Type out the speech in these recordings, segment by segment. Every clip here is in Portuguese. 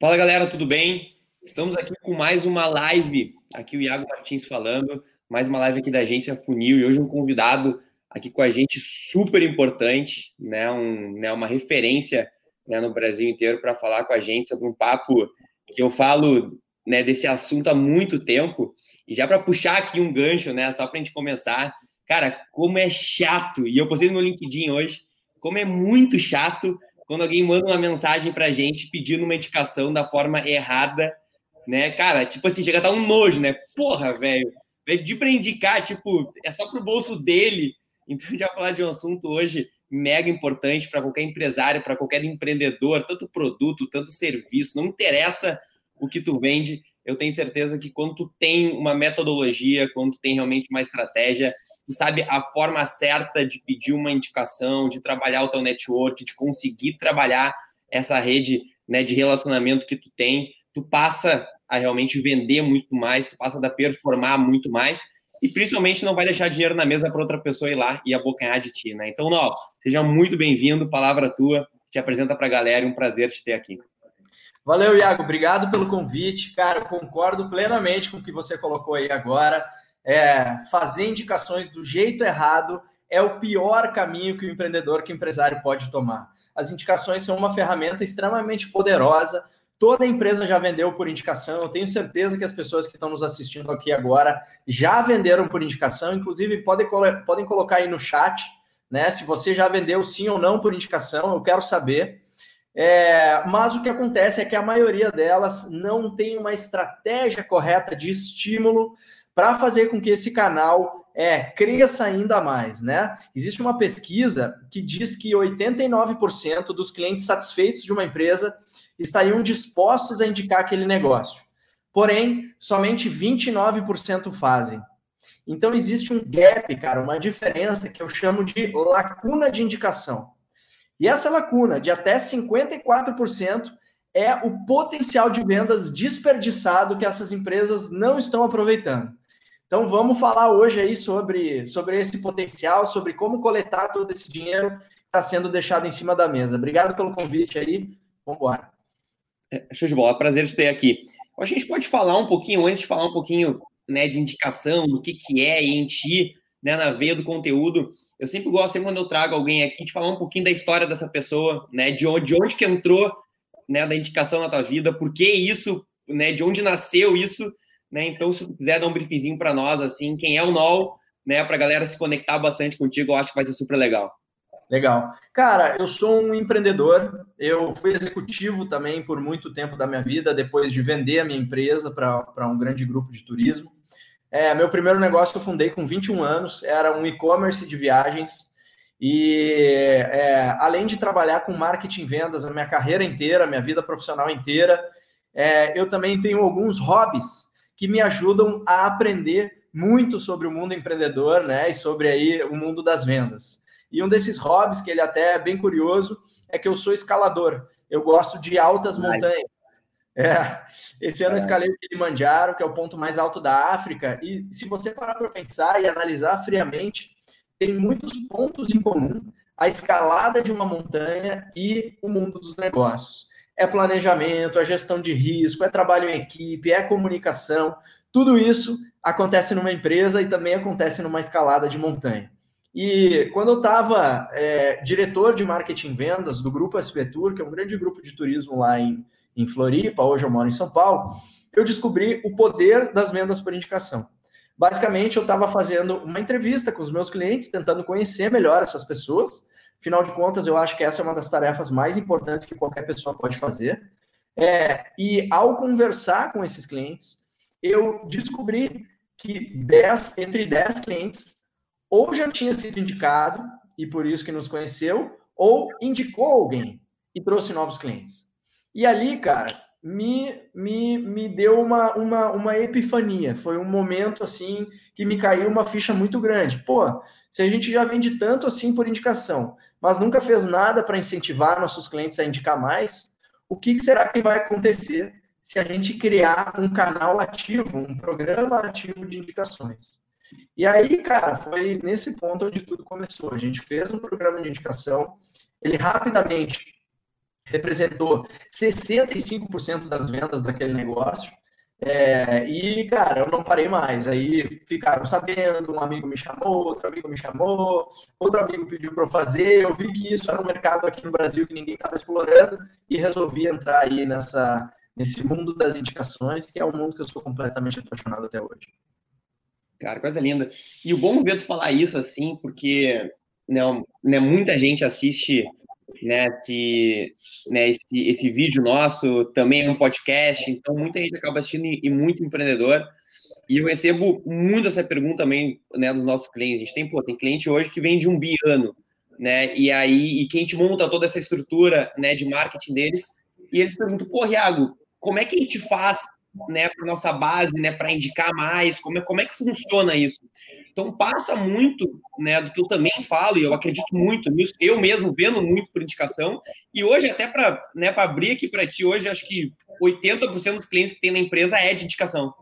Fala galera, tudo bem? Estamos aqui com mais uma live. Aqui o Iago Martins falando, mais uma live aqui da agência Funil e hoje um convidado aqui com a gente super importante, né? Um, né uma referência né, no Brasil inteiro para falar com a gente sobre um papo que eu falo né, desse assunto há muito tempo. E já para puxar aqui um gancho, né? Só para a gente começar, cara, como é chato, e eu postei no LinkedIn hoje, como é muito chato quando alguém manda uma mensagem pra gente pedindo uma indicação da forma errada, né? Cara, tipo assim, chega a dar um nojo, né? Porra, velho. Pedir pra indicar, tipo, é só pro bolso dele. Então, já falar de um assunto hoje mega importante para qualquer empresário, para qualquer empreendedor, tanto produto, tanto serviço, não interessa o que tu vende, eu tenho certeza que quando tu tem uma metodologia, quando tu tem realmente uma estratégia, tu sabe a forma certa de pedir uma indicação, de trabalhar o teu network, de conseguir trabalhar essa rede né, de relacionamento que tu tem, tu passa a realmente vender muito mais, tu passa a performar muito mais e principalmente não vai deixar dinheiro na mesa para outra pessoa ir lá e abocanhar de ti, né? Então, Nó, seja muito bem-vindo, palavra tua, te apresenta para a galera, é um prazer te ter aqui. Valeu, Iago, obrigado pelo convite. Cara, concordo plenamente com o que você colocou aí agora é, fazer indicações do jeito errado é o pior caminho que o empreendedor, que o empresário pode tomar. As indicações são uma ferramenta extremamente poderosa. Toda empresa já vendeu por indicação. Eu tenho certeza que as pessoas que estão nos assistindo aqui agora já venderam por indicação. Inclusive, podem, podem colocar aí no chat, né? Se você já vendeu sim ou não por indicação, eu quero saber. É, mas o que acontece é que a maioria delas não tem uma estratégia correta de estímulo para fazer com que esse canal é, cresça ainda mais, né? Existe uma pesquisa que diz que 89% dos clientes satisfeitos de uma empresa estariam dispostos a indicar aquele negócio. Porém, somente 29% fazem. Então existe um gap, cara, uma diferença que eu chamo de lacuna de indicação. E essa lacuna de até 54% é o potencial de vendas desperdiçado que essas empresas não estão aproveitando. Então vamos falar hoje aí sobre, sobre esse potencial, sobre como coletar todo esse dinheiro que está sendo deixado em cima da mesa. Obrigado pelo convite aí. Vamos embora. É, show de bola, prazer de ter aqui. A gente pode falar um pouquinho, antes de falar um pouquinho né, de indicação, do que, que é em ti, né, na veia do conteúdo. Eu sempre gosto, sempre quando eu trago alguém aqui, de falar um pouquinho da história dessa pessoa, né, de onde, de onde que entrou né, da indicação na tua vida, por que isso, né, de onde nasceu isso, né? Então, se tu quiser dar um briefzinho para nós, assim, quem é o NOL, né, para a galera se conectar bastante contigo, eu acho que vai ser super legal. Legal. Cara, eu sou um empreendedor, eu fui executivo também por muito tempo da minha vida, depois de vender a minha empresa para um grande grupo de turismo. É, meu primeiro negócio eu fundei com 21 anos, era um e-commerce de viagens. E é, além de trabalhar com marketing e vendas a minha carreira inteira, minha vida profissional inteira, é, eu também tenho alguns hobbies que me ajudam a aprender muito sobre o mundo empreendedor, né, e sobre aí o mundo das vendas. E um desses hobbies que ele até é bem curioso é que eu sou escalador. Eu gosto de altas Ai. montanhas. É, esse ano eu escalei o Kilimanjaro, que é o ponto mais alto da África, e se você parar para pensar e analisar friamente, tem muitos pontos em comum a escalada de uma montanha e o mundo dos negócios é planejamento, é gestão de risco, é trabalho em equipe, é comunicação. Tudo isso acontece numa empresa e também acontece numa escalada de montanha. E quando eu estava é, diretor de marketing e vendas do Grupo SP Tour, que é um grande grupo de turismo lá em, em Floripa, hoje eu moro em São Paulo, eu descobri o poder das vendas por indicação. Basicamente, eu estava fazendo uma entrevista com os meus clientes, tentando conhecer melhor essas pessoas, Afinal de contas, eu acho que essa é uma das tarefas mais importantes que qualquer pessoa pode fazer. É, e ao conversar com esses clientes, eu descobri que 10, entre 10 clientes ou já tinha sido indicado e por isso que nos conheceu, ou indicou alguém e trouxe novos clientes. E ali, cara, me, me, me deu uma, uma, uma epifania. Foi um momento assim que me caiu uma ficha muito grande. Pô, se a gente já vende tanto assim por indicação, mas nunca fez nada para incentivar nossos clientes a indicar mais, o que será que vai acontecer se a gente criar um canal ativo, um programa ativo de indicações? E aí, cara, foi nesse ponto onde tudo começou. A gente fez um programa de indicação, ele rapidamente representou 65% das vendas daquele negócio. É, e, cara, eu não parei mais. Aí ficaram sabendo, um amigo me chamou, outro amigo me chamou, outro amigo pediu para eu fazer. Eu vi que isso era um mercado aqui no Brasil que ninguém estava explorando e resolvi entrar aí nessa, nesse mundo das indicações, que é um mundo que eu sou completamente apaixonado até hoje. Cara, coisa linda. E o bom ver tu falar isso assim, porque né, muita gente assiste né, esse, né, esse, esse vídeo nosso, também é um podcast, então muita gente acaba assistindo e, e muito empreendedor. E eu recebo muito essa pergunta também né, dos nossos clientes. A gente tem, pô, tem cliente hoje que vende um biano, né? E aí, e quem te monta toda essa estrutura né, de marketing deles, e eles perguntam, pô, Riago, como é que a gente faz né, para nossa base, né, para indicar mais, como é, como é que funciona isso? Então passa muito, né, do que eu também falo e eu acredito muito nisso, eu mesmo vendo muito por indicação e hoje até para, né, para abrir aqui para ti hoje acho que 80% dos clientes que tem na empresa é de indicação,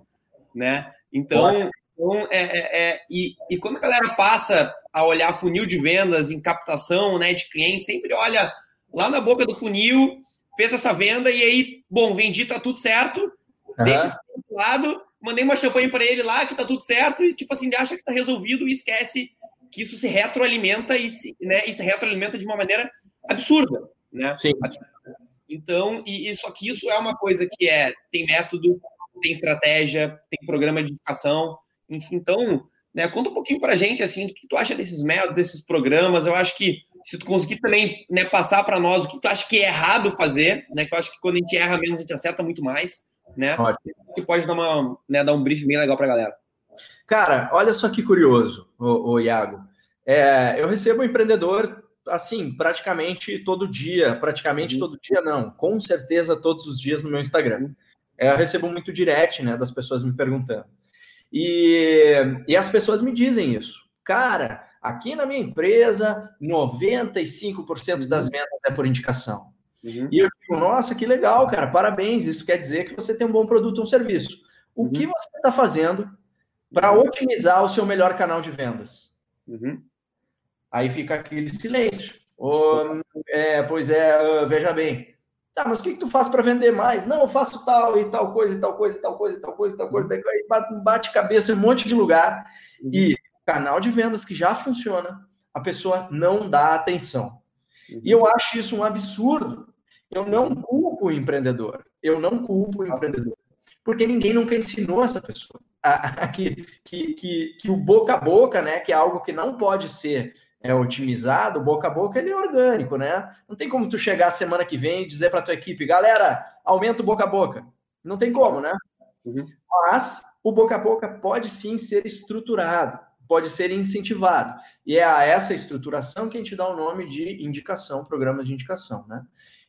né? Então, então é, é, é, e, e quando a galera passa a olhar funil de vendas em captação, né, de clientes, sempre olha lá na boca do funil, fez essa venda e aí, bom, vendi, tá tudo certo Uhum. Deixa esse do lado, mandei uma champanhe para ele lá, que tá tudo certo, e tipo assim, acha que tá resolvido e esquece que isso se retroalimenta e se, né, e se retroalimenta de uma maneira absurda, né? Sim. Então, e isso aqui, isso é uma coisa que é, tem método, tem estratégia, tem programa de educação, enfim, então, né, conta um pouquinho pra gente, assim, o que tu acha desses métodos, desses programas, eu acho que se tu conseguir também né, passar para nós o que tu acha que é errado fazer, né, que eu acho que quando a gente erra menos, a gente acerta muito mais, né? Ótimo. Que pode dar, uma, né, dar um brief bem legal para a galera. Cara, olha só que curioso, o, o Iago. É, eu recebo um empreendedor assim, praticamente todo dia, praticamente uhum. todo dia não, com certeza todos os dias no meu Instagram. É, eu recebo muito direct, né, das pessoas me perguntando. E, e as pessoas me dizem isso. Cara, aqui na minha empresa, 95% das uhum. vendas é por indicação. Uhum. E eu digo, nossa, que legal, cara, parabéns. Isso quer dizer que você tem um bom produto ou um serviço. O uhum. que você está fazendo para otimizar o seu melhor canal de vendas? Uhum. Aí fica aquele silêncio. Oh, é, pois é, veja bem. Tá, mas o que, que tu faz para vender mais? Não, eu faço tal e tal coisa, e tal coisa, e tal coisa, e tal coisa, e tal coisa. Daí bate cabeça em um monte de lugar. Uhum. E canal de vendas que já funciona, a pessoa não dá atenção. Uhum. E eu acho isso um absurdo. Eu não culpo o empreendedor. Eu não culpo o empreendedor. Porque ninguém nunca ensinou essa pessoa. A, a, que, que, que, que, o boca a boca, né? Que é algo que não pode ser é, otimizado, boca a boca ele é orgânico, né? Não tem como tu chegar semana que vem e dizer para tua equipe, galera, aumenta o boca a boca. Não tem como, né? Uhum. Mas o boca a boca pode sim ser estruturado pode ser incentivado. E é a essa estruturação que a gente dá o nome de indicação, programa de indicação, né?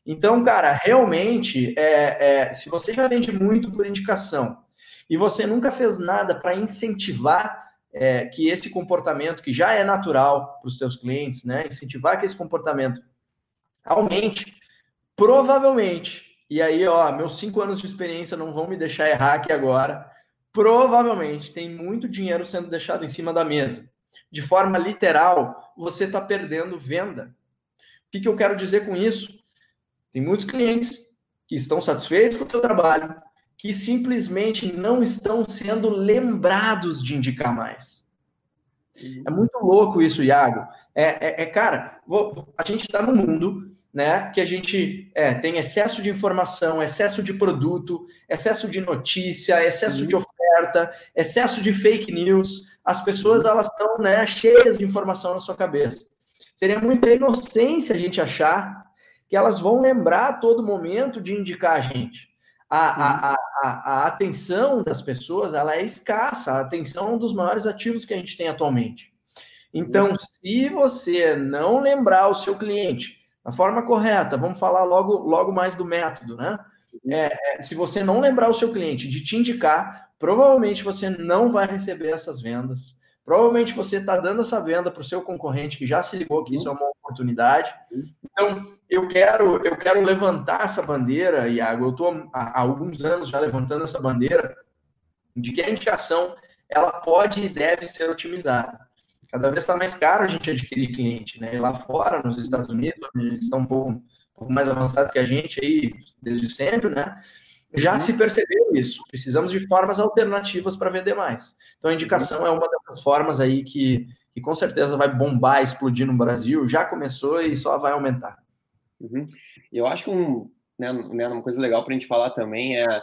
Então, cara, realmente, é, é, se você já vende muito por indicação e você nunca fez nada para incentivar é, que esse comportamento, que já é natural para os seus clientes, né? Incentivar que esse comportamento aumente, provavelmente, e aí, ó, meus cinco anos de experiência não vão me deixar errar aqui agora, provavelmente tem muito dinheiro sendo deixado em cima da mesa. De forma literal, você está perdendo venda. O que, que eu quero dizer com isso? Tem muitos clientes que estão satisfeitos com o seu trabalho, que simplesmente não estão sendo lembrados de indicar mais. É muito louco isso, Iago. É, é, é cara, vou, a gente está num mundo né, que a gente é, tem excesso de informação, excesso de produto, excesso de notícia, excesso uhum. de oferta, excesso de fake news. As pessoas elas estão né, cheias de informação na sua cabeça. Seria muita inocência a gente achar que elas vão lembrar a todo momento de indicar a gente. A, a, a, a, atenção das pessoas ela é escassa, a atenção é um dos maiores ativos que a gente tem atualmente. Então, se você não lembrar o seu cliente da forma correta, vamos falar logo, logo mais do método, né? É, é, se você não lembrar o seu cliente de te indicar, provavelmente você não vai receber essas vendas. Provavelmente você está dando essa venda para o seu concorrente que já se ligou que isso é uma oportunidade. Então, eu quero, eu quero levantar essa bandeira, Iago. Eu estou há alguns anos já levantando essa bandeira de que a indicação ela pode e deve ser otimizada cada vez está mais caro a gente adquirir cliente, né? E lá fora, nos Estados Unidos, eles estão um pouco, um pouco mais avançados que a gente aí, desde sempre, né? Já uhum. se percebeu isso. Precisamos de formas alternativas para vender mais. Então, a indicação uhum. é uma dessas formas aí que, que com certeza vai bombar, explodir no Brasil. Já começou e só vai aumentar. Uhum. Eu acho que um, né, né uma coisa legal para a gente falar também é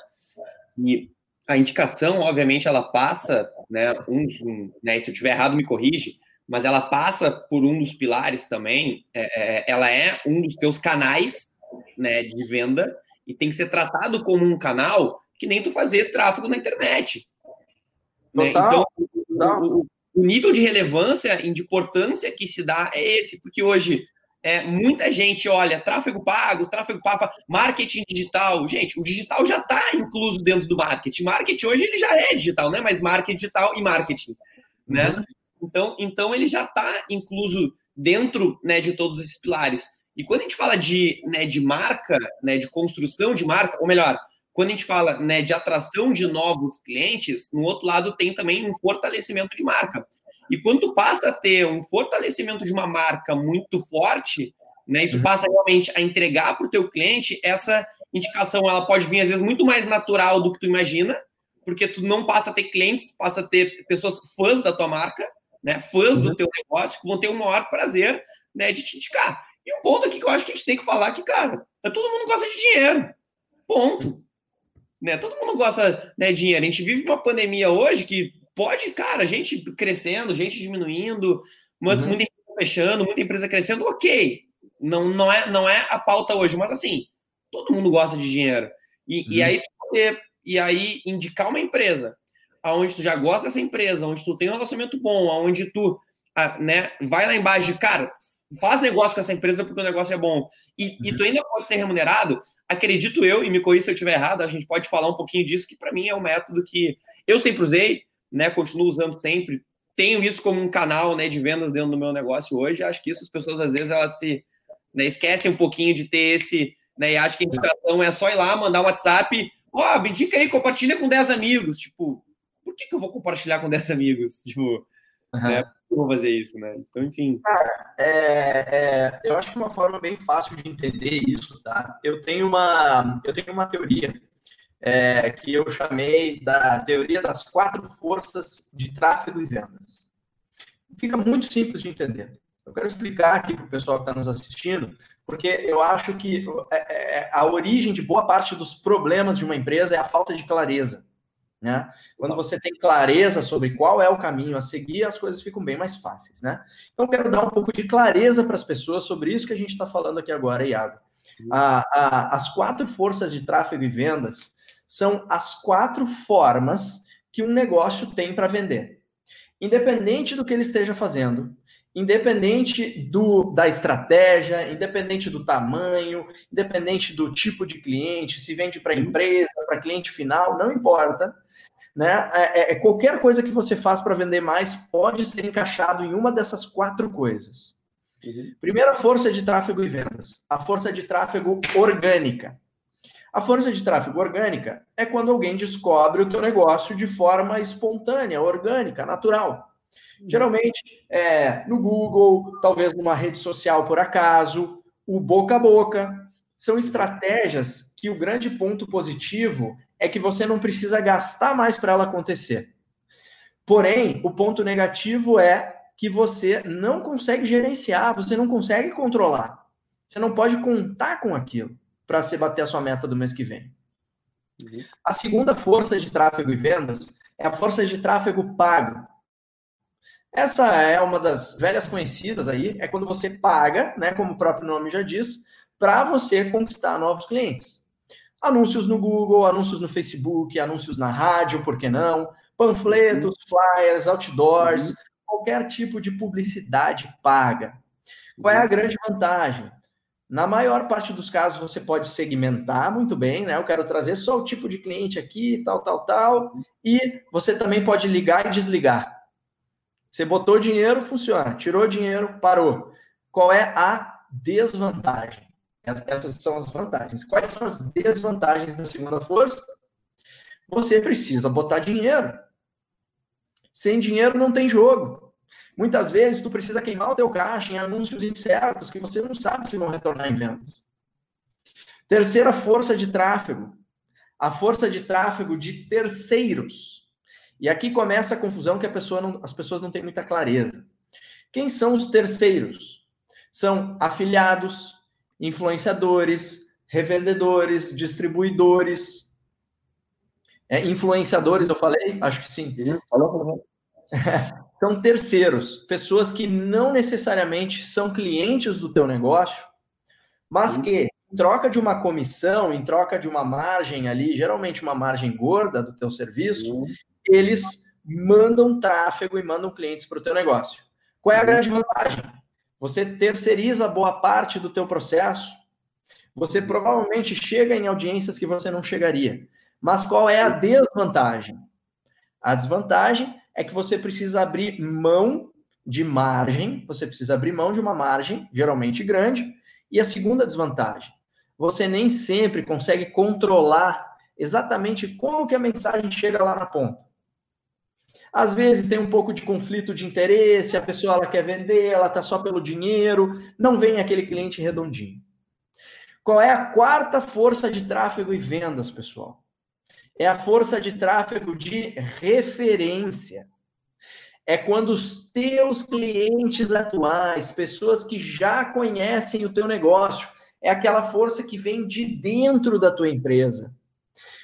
que a indicação, obviamente, ela passa, né, um, um né, se eu estiver errado, me corrige, mas ela passa por um dos pilares também, é, é, ela é um dos teus canais né, de venda e tem que ser tratado como um canal que nem tu fazer tráfego na internet. Né? Então, o, o, o, nível de relevância e de importância que se dá é esse, porque hoje é, muita gente olha tráfego pago, tráfego pago, marketing digital. Gente, o digital já está incluso dentro do marketing. Marketing hoje ele já é digital, né? Mas marketing digital e marketing, né? Uhum. Então, então ele já está incluso dentro né, de todos esses pilares. E quando a gente fala de, né, de marca, né, de construção de marca, ou melhor, quando a gente fala né, de atração de novos clientes, no outro lado tem também um fortalecimento de marca. E quando tu passa a ter um fortalecimento de uma marca muito forte, né, e tu uhum. passa realmente a entregar para o teu cliente, essa indicação ela pode vir às vezes muito mais natural do que tu imagina, porque tu não passa a ter clientes, tu passa a ter pessoas fãs da tua marca, né, fãs uhum. do teu negócio, que vão ter o maior prazer né, de te indicar. E um ponto aqui que eu acho que a gente tem que falar que, cara, é todo mundo gosta de dinheiro. Ponto. Né? Todo mundo gosta né, de dinheiro. A gente vive uma pandemia hoje que pode, cara, gente crescendo, gente diminuindo, mas uhum. muita empresa fechando, muita empresa crescendo, ok. Não, não, é, não é a pauta hoje, mas assim, todo mundo gosta de dinheiro. E, uhum. e aí e aí indicar uma empresa aonde tu já gosta dessa empresa, onde tu tem um relacionamento bom, aonde tu né, vai lá embaixo de, cara, faz negócio com essa empresa porque o negócio é bom e, uhum. e tu ainda pode ser remunerado, acredito eu, e me corri se eu estiver errado, a gente pode falar um pouquinho disso, que para mim é um método que eu sempre usei, né, continuo usando sempre, tenho isso como um canal né, de vendas dentro do meu negócio hoje, acho que isso as pessoas às vezes elas se né, esquecem um pouquinho de ter esse, né, e acho que a indicação é só ir lá, mandar um WhatsApp, ó, oh, me indica aí, compartilha com 10 amigos, tipo, por que, que eu vou compartilhar com 10 amigos? Tipo, uhum. né, vou fazer isso, né? Então, enfim. Cara, é, é, eu acho que uma forma bem fácil de entender isso, tá? Eu tenho uma, eu tenho uma teoria é, que eu chamei da teoria das quatro forças de tráfego e vendas. Fica muito simples de entender. Eu quero explicar aqui para o pessoal que está nos assistindo, porque eu acho que é, é, a origem de boa parte dos problemas de uma empresa é a falta de clareza. Né? Quando você tem clareza sobre qual é o caminho a seguir, as coisas ficam bem mais fáceis. Né? Então, eu quero dar um pouco de clareza para as pessoas sobre isso que a gente está falando aqui agora, Iago. A, a, as quatro forças de tráfego e vendas são as quatro formas que um negócio tem para vender. Independente do que ele esteja fazendo, independente do, da estratégia, independente do tamanho, independente do tipo de cliente, se vende para empresa, para cliente final, não importa. Né? É, é, é, qualquer coisa que você faz para vender mais pode ser encaixado em uma dessas quatro coisas. Uhum. Primeira força de tráfego e vendas, a força de tráfego orgânica. A força de tráfego orgânica é quando alguém descobre o teu negócio de forma espontânea, orgânica, natural. Uhum. Geralmente é no Google, talvez numa rede social por acaso, o boca a boca. São estratégias que o grande ponto positivo é que você não precisa gastar mais para ela acontecer. Porém, o ponto negativo é que você não consegue gerenciar, você não consegue controlar. Você não pode contar com aquilo para você bater a sua meta do mês que vem. Uhum. A segunda força de tráfego e vendas é a força de tráfego pago. Essa é uma das velhas conhecidas aí, é quando você paga, né, como o próprio nome já diz, para você conquistar novos clientes. Anúncios no Google, anúncios no Facebook, anúncios na rádio, por que não? Panfletos, uhum. flyers, outdoors, uhum. qualquer tipo de publicidade paga. Qual é a uhum. grande vantagem? Na maior parte dos casos, você pode segmentar muito bem, né? Eu quero trazer só o tipo de cliente aqui, tal, tal, tal. E você também pode ligar e desligar. Você botou dinheiro, funciona. Tirou dinheiro, parou. Qual é a desvantagem? Essas são as vantagens. Quais são as desvantagens da segunda força? Você precisa botar dinheiro. Sem dinheiro não tem jogo. Muitas vezes tu precisa queimar o teu caixa em anúncios incertos que você não sabe se vão retornar em vendas. Terceira força de tráfego, a força de tráfego de terceiros. E aqui começa a confusão que a pessoa não, as pessoas não têm muita clareza. Quem são os terceiros? São afiliados, influenciadores, revendedores, distribuidores, é, influenciadores, eu falei? Acho que sim. Falou. São terceiros, pessoas que não necessariamente são clientes do teu negócio, mas que em troca de uma comissão, em troca de uma margem ali, geralmente uma margem gorda do teu serviço, uhum. Eles mandam tráfego e mandam clientes para o teu negócio. Qual é a grande vantagem? Você terceiriza boa parte do teu processo. Você provavelmente chega em audiências que você não chegaria. Mas qual é a desvantagem? A desvantagem é que você precisa abrir mão de margem, você precisa abrir mão de uma margem, geralmente grande, e a segunda desvantagem, você nem sempre consegue controlar exatamente como que a mensagem chega lá na ponta. Às vezes tem um pouco de conflito de interesse, a pessoa ela quer vender, ela está só pelo dinheiro, não vem aquele cliente redondinho. Qual é a quarta força de tráfego e vendas, pessoal? É a força de tráfego de referência. É quando os teus clientes atuais, pessoas que já conhecem o teu negócio, é aquela força que vem de dentro da tua empresa.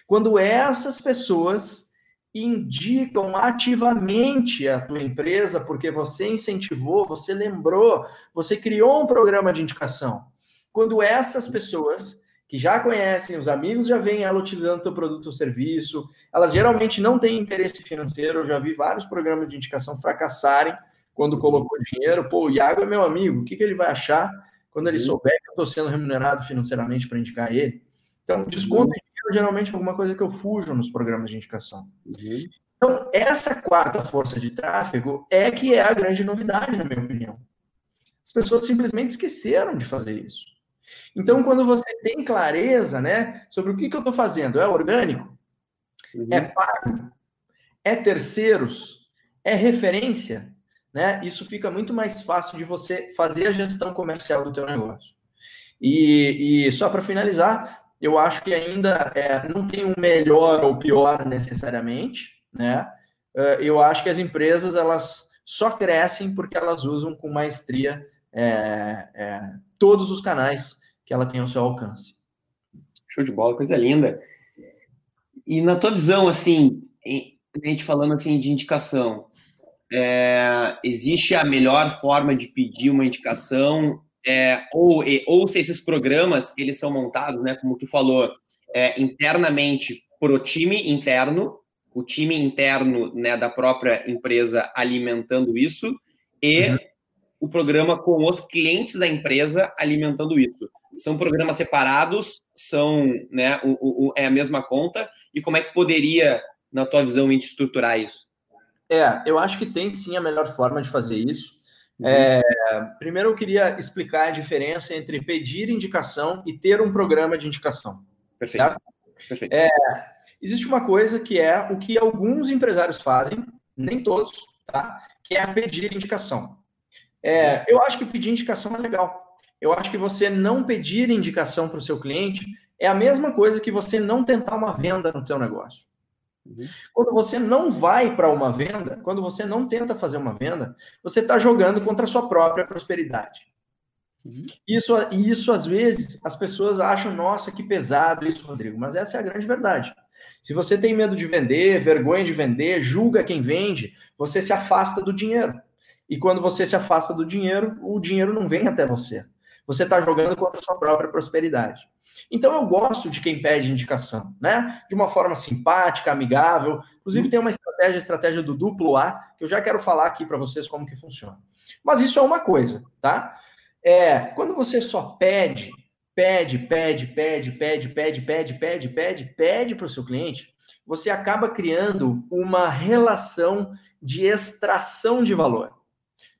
Quando essas pessoas indicam ativamente a tua empresa porque você incentivou, você lembrou, você criou um programa de indicação. Quando essas pessoas que já conhecem, os amigos já veem ela utilizando teu produto ou serviço, elas geralmente não têm interesse financeiro, eu já vi vários programas de indicação fracassarem quando colocou dinheiro, pô, o Iago é meu amigo, o que, que ele vai achar quando ele uhum. souber que eu estou sendo remunerado financeiramente para indicar ele? Então, desconto uhum geralmente é alguma coisa que eu fujo nos programas de indicação. Uhum. Então, essa quarta força de tráfego é que é a grande novidade, na minha opinião. As pessoas simplesmente esqueceram de fazer isso. Então, quando você tem clareza né, sobre o que, que eu estou fazendo, é orgânico? Uhum. É pago? É terceiros? É referência? Né? Isso fica muito mais fácil de você fazer a gestão comercial do teu negócio. E, e só para finalizar, eu acho que ainda é, não tem um melhor ou pior necessariamente, né? É, eu acho que as empresas elas só crescem porque elas usam com maestria é, é, todos os canais que ela tem ao seu alcance. Show de bola, coisa linda. E na tua visão, assim, a gente falando assim de indicação, é, existe a melhor forma de pedir uma indicação é, ou, ou se esses programas eles são montados, né, como tu falou, é, internamente para o time interno, o time interno né, da própria empresa alimentando isso, e uhum. o programa com os clientes da empresa alimentando isso. São programas separados, são né, o, o, é a mesma conta, e como é que poderia, na tua visão, estruturar isso? É, eu acho que tem sim a melhor forma de fazer isso. Uhum. É, primeiro, eu queria explicar a diferença entre pedir indicação e ter um programa de indicação. Perfeito. Tá? Perfeito. É, existe uma coisa que é o que alguns empresários fazem, nem todos, tá? que é pedir indicação. É, eu acho que pedir indicação é legal. Eu acho que você não pedir indicação para o seu cliente é a mesma coisa que você não tentar uma venda no seu negócio. Uhum. Quando você não vai para uma venda, quando você não tenta fazer uma venda, você está jogando contra a sua própria prosperidade. Uhum. Isso, isso, às vezes, as pessoas acham, nossa, que pesado isso, Rodrigo, mas essa é a grande verdade. Se você tem medo de vender, vergonha de vender, julga quem vende, você se afasta do dinheiro. E quando você se afasta do dinheiro, o dinheiro não vem até você. Você está jogando contra a sua própria prosperidade. Então eu gosto de quem pede indicação, né? De uma forma simpática, amigável. Inclusive tem uma estratégia, a estratégia do duplo A, que eu já quero falar aqui para vocês como que funciona. Mas isso é uma coisa, tá? É, quando você só pede, pede, pede, pede, pede, pede, pede, pede, pede, pede para o seu cliente, você acaba criando uma relação de extração de valor.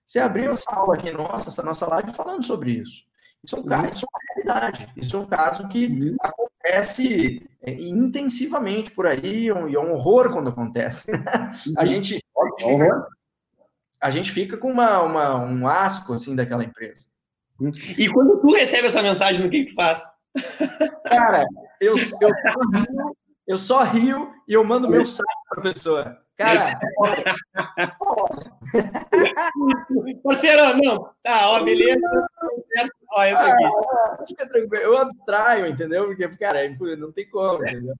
Você abriu essa aula aqui nossa, essa nossa live falando sobre isso. Isso é, um caso, isso é uma realidade. Isso é um caso que uhum. acontece é, intensivamente por aí, e é um horror quando acontece. Uhum. a, gente, fica, a gente fica com uma, uma, um asco assim daquela empresa. Uhum. E quando tu recebe essa mensagem, o que, que tu faz? Cara, eu, eu, rio, eu só rio e eu mando meu saco para a pessoa. Cara, parceiro, não, tá, ó, beleza. Ó, entra aqui. Ah, eu abstraio, entendeu? Porque, cara, não tem como, entendeu?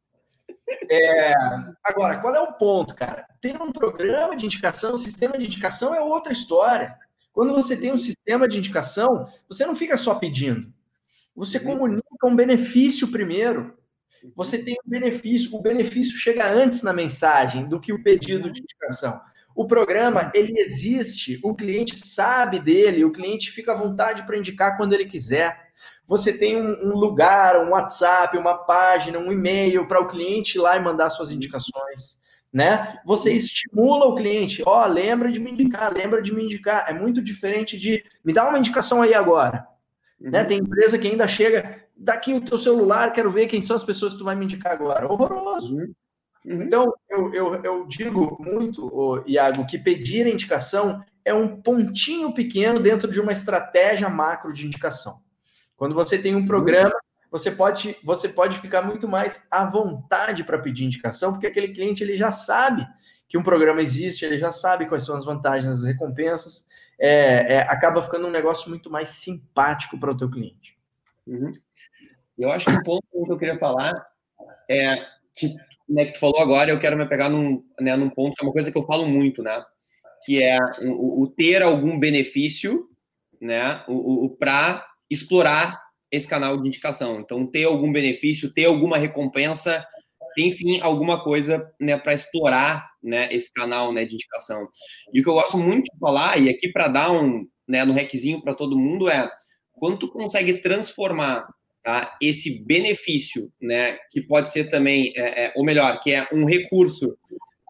É, agora, qual é o ponto, cara? Ter um programa de indicação, um sistema de indicação é outra história. Quando você tem um sistema de indicação, você não fica só pedindo. Você uhum. comunica um benefício primeiro. Você tem um benefício. O benefício chega antes na mensagem do que o pedido de indicação. O programa, ele existe, o cliente sabe dele, o cliente fica à vontade para indicar quando ele quiser. Você tem um, um lugar, um WhatsApp, uma página, um e-mail para o cliente ir lá e mandar suas indicações. Né? Você estimula o cliente, ó, oh, lembra de me indicar, lembra de me indicar. É muito diferente de me dá uma indicação aí agora. Né? Uhum. Né? Tem empresa que ainda chega, daqui o teu celular, quero ver quem são as pessoas que tu vai me indicar agora. Horroroso. Uhum. Uhum. Então, eu, eu, eu, digo muito, oh, Iago, que pedir indicação é um pontinho pequeno dentro de uma estratégia macro de indicação. Quando você tem um programa, você pode, você pode ficar muito mais à vontade para pedir indicação, porque aquele cliente ele já sabe que um programa existe, ele já sabe quais são as vantagens, as recompensas, é, é, acaba ficando um negócio muito mais simpático para o teu cliente. Uhum. Eu acho que um ponto que eu queria falar é que, né, que tu falou agora, eu quero me pegar num, né, num ponto que é uma coisa que eu falo muito, né? Que é o, o ter algum benefício, né? O, o para explorar esse canal de indicação. Então, ter algum benefício, ter alguma recompensa, ter, enfim, alguma coisa né, para explorar né, esse canal né, de indicação. E o que eu gosto muito de falar, e aqui para dar um, né, no requisinho para todo mundo, é quando tu consegue transformar tá, esse benefício, né, que pode ser também, é, é, ou melhor, que é um recurso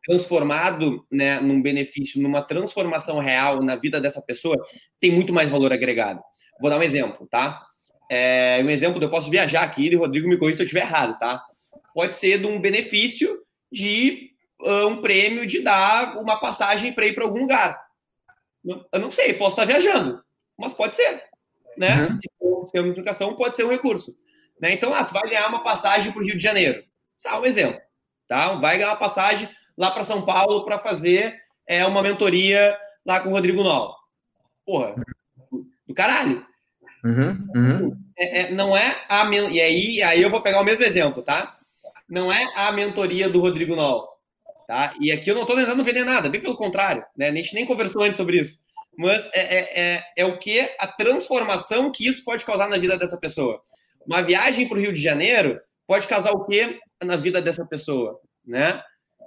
transformado né, num benefício, numa transformação real na vida dessa pessoa, tem muito mais valor agregado. Vou dar um exemplo, tá? É, um exemplo, eu posso viajar aqui e o Rodrigo me corrija se eu estiver errado, tá? Pode ser de um benefício de uh, um prêmio de dar uma passagem para ir para algum lugar. Eu não sei, posso estar viajando, mas pode ser, né? Uhum. Se for uma comunicação, pode ser um recurso. Né? Então, ah, tu vai ganhar uma passagem para o Rio de Janeiro. Só um exemplo, tá? Vai ganhar uma passagem lá para São Paulo para fazer é, uma mentoria lá com o Rodrigo Nol. Porra, do caralho. Uhum, uhum. É, é, não é a e aí, aí eu vou pegar o mesmo exemplo, tá? Não é a mentoria do Rodrigo Nol, tá? E aqui eu não estou tentando vender nada, bem pelo contrário, né? A gente nem conversou antes sobre isso. Mas é, é, é, é o que a transformação que isso pode causar na vida dessa pessoa. Uma viagem para o Rio de Janeiro pode causar o que na vida dessa pessoa, né?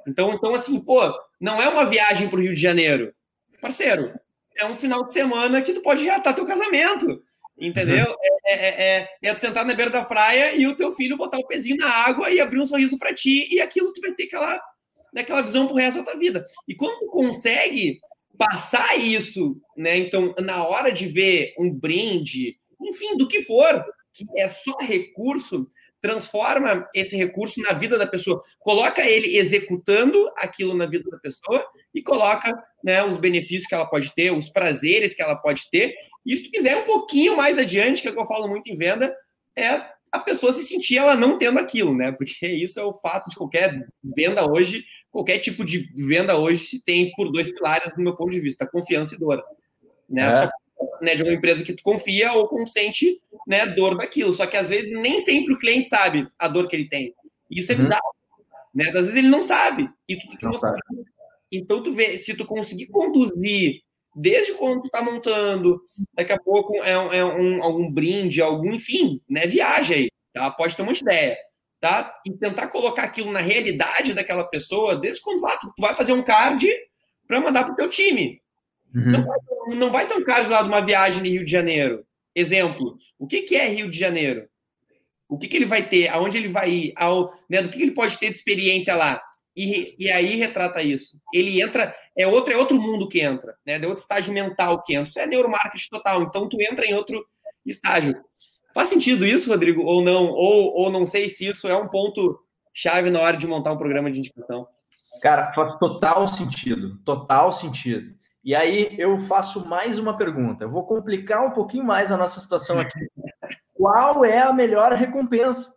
Então, então assim, pô, não é uma viagem para o Rio de Janeiro, parceiro. É um final de semana que tu pode reatar teu casamento Entendeu? Uhum. É, é, é, é, tu sentar na beira da praia e o teu filho botar o pezinho na água e abrir um sorriso para ti, e aquilo tu vai ter aquela, aquela visão pro resto da tua vida. E quando tu consegue passar isso, né? Então, na hora de ver um brinde, enfim, do que for, que é só recurso, transforma esse recurso na vida da pessoa, coloca ele executando aquilo na vida da pessoa e coloca né, os benefícios que ela pode ter, os prazeres que ela pode ter, e se tu quiser um pouquinho mais adiante, que é o que eu falo muito em venda, é a pessoa se sentir ela não tendo aquilo, né? Porque isso é o fato de qualquer venda hoje, qualquer tipo de venda hoje se tem por dois pilares, do meu ponto de vista, confiança e dor. Né? É. Só, né, de uma empresa que tu confia ou consente né, dor daquilo. Só que às vezes nem sempre o cliente sabe a dor que ele tem. Isso é uhum. bizarro. Né? Às vezes ele não sabe. E tu tem que mostrar. Então, tu vê, se tu conseguir conduzir desde quando tu tá montando, daqui a pouco é, um, é um, algum brinde, algum, enfim, né? Viaja aí, tá? Pode ter uma ideia, tá? E tentar colocar aquilo na realidade daquela pessoa, desde quando vai, tu vai fazer um card para mandar pro teu time. Uhum. Não, vai, não vai ser um card lá de uma viagem em Rio de Janeiro. Exemplo, o que, que é Rio de Janeiro? O que, que ele vai ter? Aonde ele vai ir? Ao, né, do que, que ele pode ter de experiência lá? E, e aí retrata isso. Ele entra, é outro, é outro mundo que entra, né? É outro estágio mental que entra. Isso é neuromarketing total. Então tu entra em outro estágio. Faz sentido isso, Rodrigo, ou não? Ou, ou não sei se isso é um ponto chave na hora de montar um programa de indicação. Cara, faz total sentido, total sentido. E aí eu faço mais uma pergunta. Eu vou complicar um pouquinho mais a nossa situação aqui. qual é a melhor recompensa?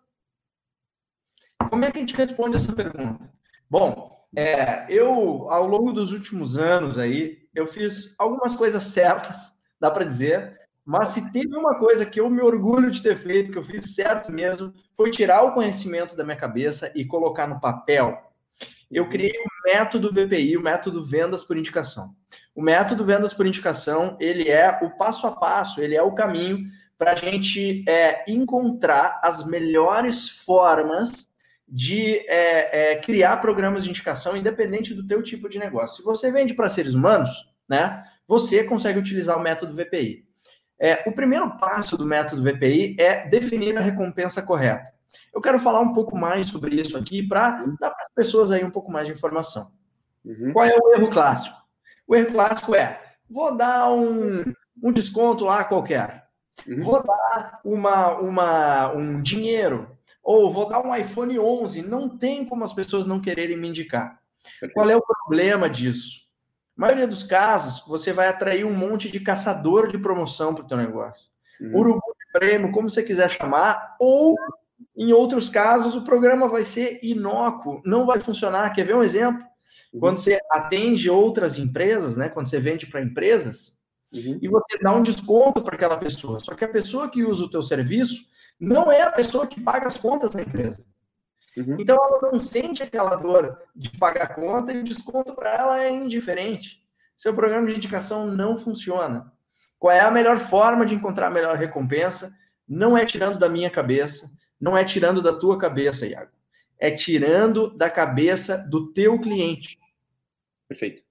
Como é que a gente responde essa pergunta? Bom, é, eu, ao longo dos últimos anos aí, eu fiz algumas coisas certas, dá para dizer, mas se teve uma coisa que eu me orgulho de ter feito, que eu fiz certo mesmo, foi tirar o conhecimento da minha cabeça e colocar no papel. Eu criei o método VPI, o método Vendas por Indicação. O método Vendas por Indicação, ele é o passo a passo, ele é o caminho para a gente é, encontrar as melhores formas de é, é, criar programas de indicação independente do teu tipo de negócio. Se você vende para seres humanos, né, você consegue utilizar o método VPI. É, o primeiro passo do método VPI é definir a recompensa correta. Eu quero falar um pouco mais sobre isso aqui para dar para as pessoas aí um pouco mais de informação. Uhum. Qual é o erro clássico? O erro clássico é: vou dar um, um desconto lá qualquer, uhum. vou dar uma, uma, um dinheiro ou vou dar um iPhone 11, não tem como as pessoas não quererem me indicar. Qual é o problema disso? Na maioria dos casos, você vai atrair um monte de caçador de promoção para o teu negócio. Uhum. Urubu de prêmio, como você quiser chamar, ou em outros casos o programa vai ser inócuo, não vai funcionar. Quer ver um exemplo? Uhum. Quando você atende outras empresas, né? Quando você vende para empresas, uhum. e você dá um desconto para aquela pessoa. Só que a pessoa que usa o teu serviço não é a pessoa que paga as contas na empresa. Uhum. Então ela não sente aquela dor de pagar a conta e o desconto para ela é indiferente. Seu programa de indicação não funciona. Qual é a melhor forma de encontrar a melhor recompensa? Não é tirando da minha cabeça, não é tirando da tua cabeça, Iago. É tirando da cabeça do teu cliente. Perfeito.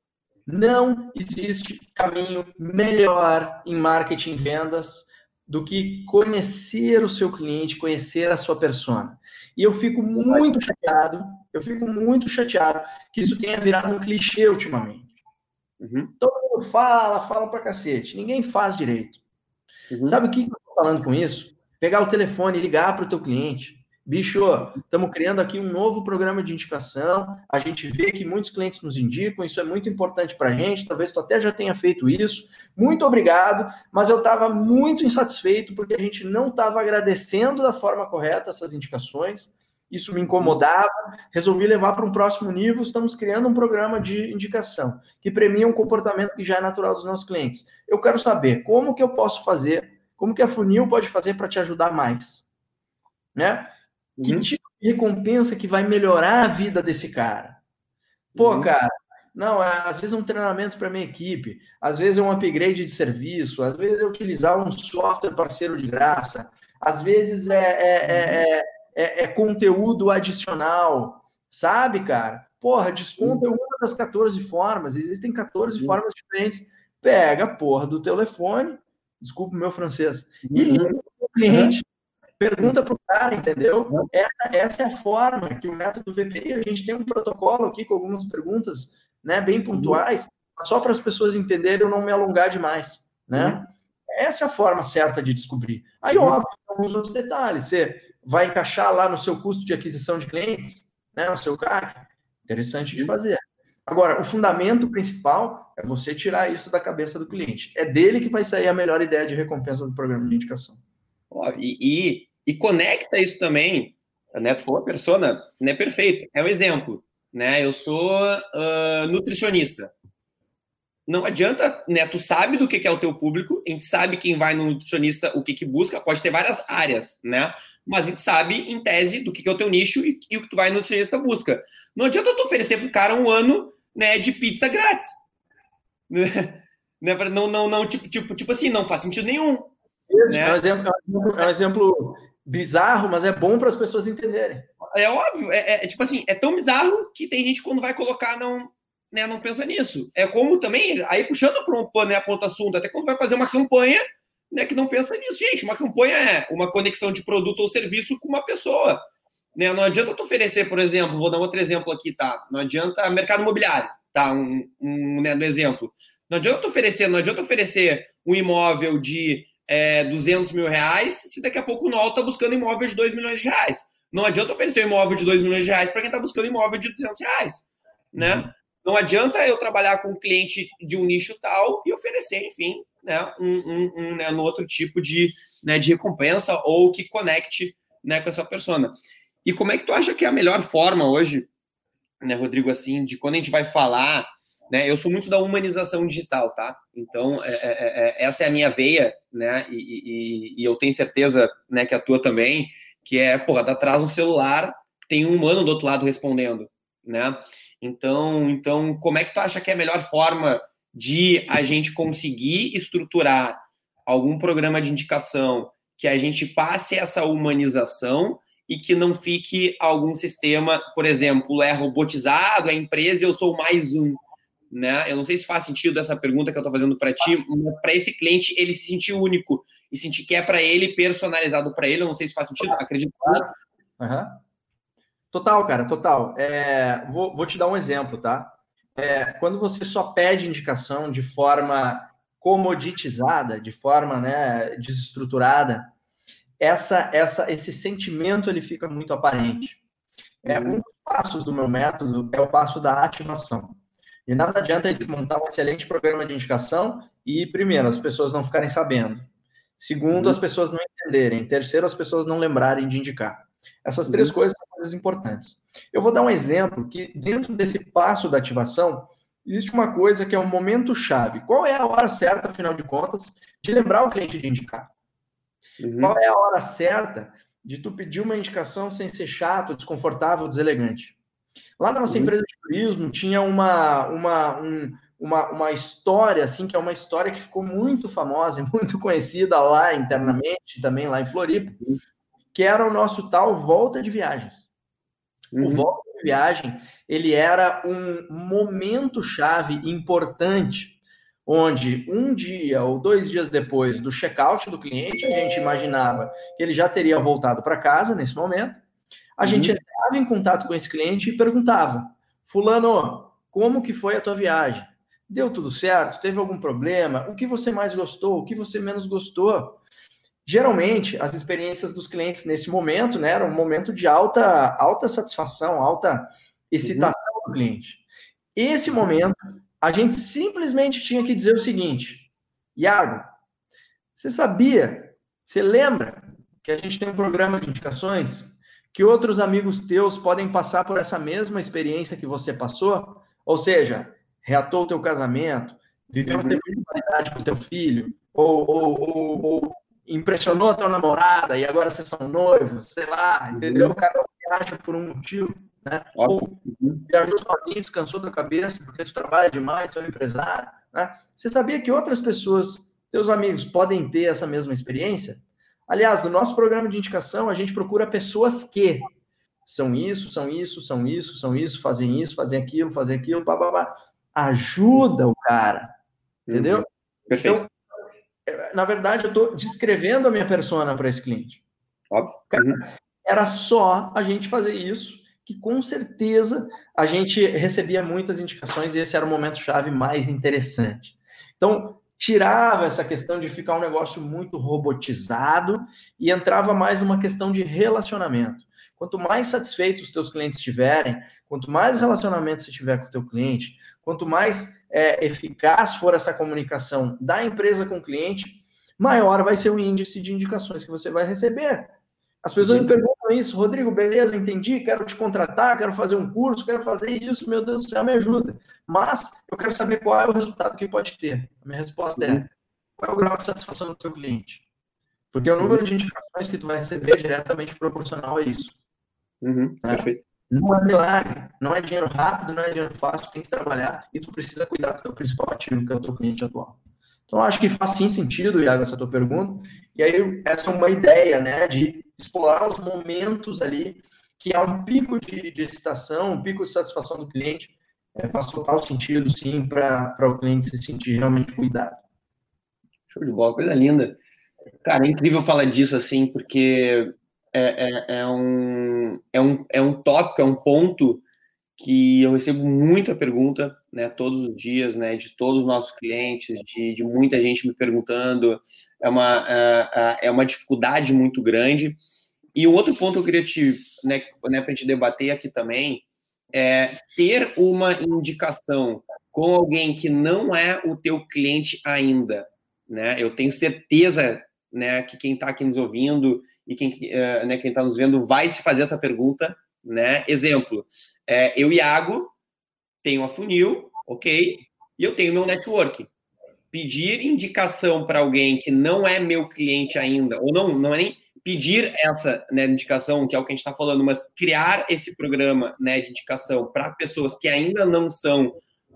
Não existe caminho melhor em marketing e vendas do que conhecer o seu cliente, conhecer a sua persona. E eu fico muito chateado, eu fico muito chateado que isso tenha virado um clichê ultimamente. Uhum. Todo mundo fala, fala pra cacete, ninguém faz direito. Uhum. Sabe o que eu tô falando com isso? Pegar o telefone e ligar para o teu cliente, Bicho, estamos criando aqui um novo programa de indicação. A gente vê que muitos clientes nos indicam, isso é muito importante para a gente. Talvez tu até já tenha feito isso. Muito obrigado, mas eu estava muito insatisfeito porque a gente não estava agradecendo da forma correta essas indicações. Isso me incomodava. Resolvi levar para um próximo nível. Estamos criando um programa de indicação que premia um comportamento que já é natural dos nossos clientes. Eu quero saber como que eu posso fazer, como que a Funil pode fazer para te ajudar mais, né? Que uhum. tipo de recompensa que vai melhorar a vida desse cara? Pô, uhum. cara, não, é, às vezes é um treinamento para minha equipe, às vezes é um upgrade de serviço, às vezes é utilizar um software parceiro de graça, às vezes é, é, é, é conteúdo adicional, sabe, cara? Porra, desconto é uma das 14 formas, existem 14 formas diferentes. Pega a porra do telefone, desculpa o meu francês, e liga o cliente Pergunta para o cara, entendeu? Essa, essa, é a forma que o método VPI, a gente tem um protocolo aqui com algumas perguntas né, bem pontuais, só para as pessoas entenderem eu não me alongar demais. Né? Uhum. Essa é a forma certa de descobrir. Aí, uhum. óbvio, alguns outros detalhes. Você vai encaixar lá no seu custo de aquisição de clientes, né, no seu CAC. Interessante de fazer. Agora, o fundamento principal é você tirar isso da cabeça do cliente. É dele que vai sair a melhor ideia de recompensa do programa de indicação. E, e, e, conecta isso também, né? Tu falou persona, né? Perfeito. É um exemplo, né? Eu sou uh, nutricionista. Não adianta, né? Tu sabe do que, que é o teu público, a gente sabe quem vai no nutricionista, o que, que busca, pode ter várias áreas, né? Mas a gente sabe, em tese, do que, que é o teu nicho e, e o que tu vai no nutricionista busca. Não adianta tu oferecer pro cara um ano né, de pizza grátis. Né? Não, não, não, tipo, tipo, tipo assim, não faz sentido nenhum. Né? É, um exemplo, é um exemplo bizarro, mas é bom para as pessoas entenderem. É óbvio, é, é, tipo assim, é tão bizarro que tem gente quando vai colocar não, né, não pensa nisso. É como também, aí puxando para né, ponto assunto, até quando vai fazer uma campanha, né, que não pensa nisso. Gente, uma campanha é uma conexão de produto ou serviço com uma pessoa. Né? Não adianta tu oferecer, por exemplo, vou dar outro exemplo aqui, tá? Não adianta mercado imobiliário, tá? Um, um, né, no exemplo. Não adianta oferecer, não adianta oferecer um imóvel de é, 200 mil reais se daqui a pouco o NOL está buscando imóvel de 2 milhões de reais. Não adianta oferecer um imóvel de 2 milhões de reais para quem está buscando imóvel de 200 reais, né? Uhum. Não adianta eu trabalhar com um cliente de um nicho tal e oferecer, enfim, né, um, um, um né, no outro tipo de, né, de recompensa ou que conecte né, com essa persona. E como é que tu acha que é a melhor forma hoje, né, Rodrigo, assim, de quando a gente vai falar, né, eu sou muito da humanização digital, tá? Então, é, é, é, é essa é a minha veia, né, e, e, e, eu tenho certeza, né, que a tua também, que é, porra, dá atrás no celular, tem um humano do outro lado respondendo, né? Então, então, como é que tu acha que é a melhor forma de a gente conseguir estruturar algum programa de indicação que a gente passe essa humanização e que não fique algum sistema, por exemplo, é robotizado, é empresa e eu sou mais um. Né? Eu não sei se faz sentido essa pergunta que eu estou fazendo para ti, mas para esse cliente ele se sentir único e sentir que é para ele, personalizado para ele. Eu não sei se faz sentido, acredito. Uhum. Total, cara, total. É, vou, vou te dar um exemplo, tá? É, quando você só pede indicação de forma comoditizada, de forma né, desestruturada, essa, essa, esse sentimento ele fica muito aparente. É, um dos passos do meu método é o passo da ativação. E nada adianta a gente montar um excelente programa de indicação e, primeiro, as pessoas não ficarem sabendo. Segundo, uhum. as pessoas não entenderem. Terceiro, as pessoas não lembrarem de indicar. Essas três uhum. coisas são coisas importantes. Eu vou dar um exemplo que, dentro desse passo da ativação, existe uma coisa que é um momento chave. Qual é a hora certa, afinal de contas, de lembrar o cliente de indicar? Uhum. Qual é a hora certa de tu pedir uma indicação sem ser chato, desconfortável, deselegante? Lá na nossa uhum. empresa de turismo tinha uma, uma, um, uma, uma história, assim, que é uma história que ficou muito famosa e muito conhecida lá internamente, também lá em Floripa, uhum. que era o nosso tal volta de viagens. O uhum. volta de viagem, ele era um momento chave importante onde um dia ou dois dias depois do check-out do cliente, a gente imaginava que ele já teria voltado para casa nesse momento. A uhum. Entrava em contato com esse cliente e perguntava: Fulano, como que foi a tua viagem? Deu tudo certo? Teve algum problema? O que você mais gostou? O que você menos gostou? Geralmente, as experiências dos clientes nesse momento, né, era um momento de alta, alta satisfação, alta excitação uhum. do cliente. Esse momento a gente simplesmente tinha que dizer o seguinte: Iago, você sabia, você lembra que a gente tem um programa de indicações que outros amigos teus podem passar por essa mesma experiência que você passou? Ou seja, reatou o teu casamento, viveu um tempo de qualidade com o teu filho, ou, ou, ou, ou impressionou a tua namorada e agora vocês são noivos, sei lá, entendeu? O cara viaja por um motivo. Né? Ou viajou sozinho, descansou da cabeça porque tu trabalha demais, tu é um empresário. Né? Você sabia que outras pessoas, teus amigos, podem ter essa mesma experiência? Aliás, no nosso programa de indicação, a gente procura pessoas que são isso, são isso, são isso, são isso, fazem isso, fazem aquilo, fazem aquilo, blá, Ajuda o cara, entendeu? Uhum. Perfeito. Então, é, na verdade, eu estou descrevendo a minha persona para esse cliente. Óbvio. Uhum. Era só a gente fazer isso que com certeza a gente recebia muitas indicações e esse era o momento chave mais interessante. Então, tirava essa questão de ficar um negócio muito robotizado e entrava mais uma questão de relacionamento. Quanto mais satisfeitos os teus clientes estiverem, quanto mais relacionamento você tiver com o teu cliente, quanto mais é, eficaz for essa comunicação da empresa com o cliente, maior vai ser o índice de indicações que você vai receber. As pessoas me uhum. Perguntam isso, Rodrigo, beleza, entendi, quero te contratar, quero fazer um curso, quero fazer isso, meu Deus do céu, me ajuda. Mas eu quero saber qual é o resultado que pode ter. A minha resposta é: uhum. qual é o grau de satisfação do teu cliente? Porque o número de indicações que tu vai receber é diretamente proporcional a isso. Uhum, né? Perfeito. Não é milagre, não é dinheiro rápido, não é dinheiro fácil, tem que trabalhar e tu precisa cuidar do teu principal ativo, que é o teu cliente atual. Então, acho que faz sim sentido, Iago, essa tua pergunta. E aí, essa é uma ideia, né, de explorar os momentos ali que há um pico de, de excitação, um pico de satisfação do cliente. É, faz total sentido, sim, para o cliente se sentir realmente cuidado. Show de bola, coisa linda. Cara, é incrível falar disso, assim, porque é, é, é, um, é, um, é um tópico, é um ponto que eu recebo muita pergunta, né, todos os dias, né, de todos os nossos clientes, de, de muita gente me perguntando, é uma, é, é uma dificuldade muito grande. E o outro ponto que eu queria te, né, né para gente debater aqui também, é ter uma indicação com alguém que não é o teu cliente ainda, né? Eu tenho certeza, né, que quem está aqui nos ouvindo e quem uh, né, quem está nos vendo vai se fazer essa pergunta, né? Exemplo, é, eu Iago tenho a funil, ok, e eu tenho meu network. Pedir indicação para alguém que não é meu cliente ainda, ou não, não é nem pedir essa né, indicação, que é o que a gente está falando, mas criar esse programa né, de indicação para pessoas que ainda não são